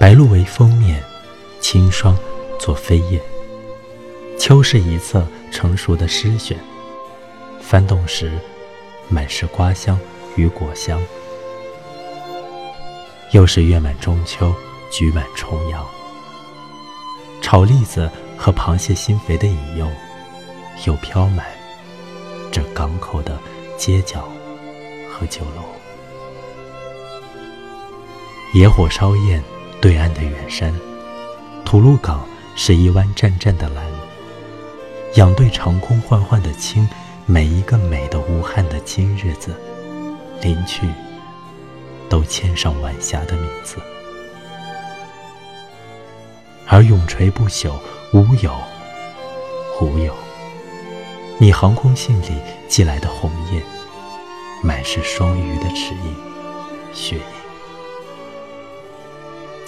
白露为封面，青霜做扉页。秋是一册成熟的诗选，翻动时，满是瓜香与果香。又是月满中秋，菊满重阳。炒栗子和螃蟹心肥的引诱，又飘满这港口的街角和酒楼。野火烧焰，对岸的远山，吐露港是一湾湛湛的蓝。仰对长空缓缓的青，每一个美的无憾的今日子，临去都签上晚霞的名字。而永垂不朽，无有，无有。你航空信里寄来的红叶，满是双鱼的齿印、血印，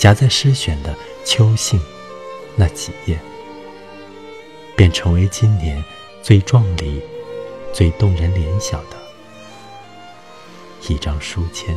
夹在诗选的秋兴那几页。便成为今年最壮丽、最动人联想的一张书签。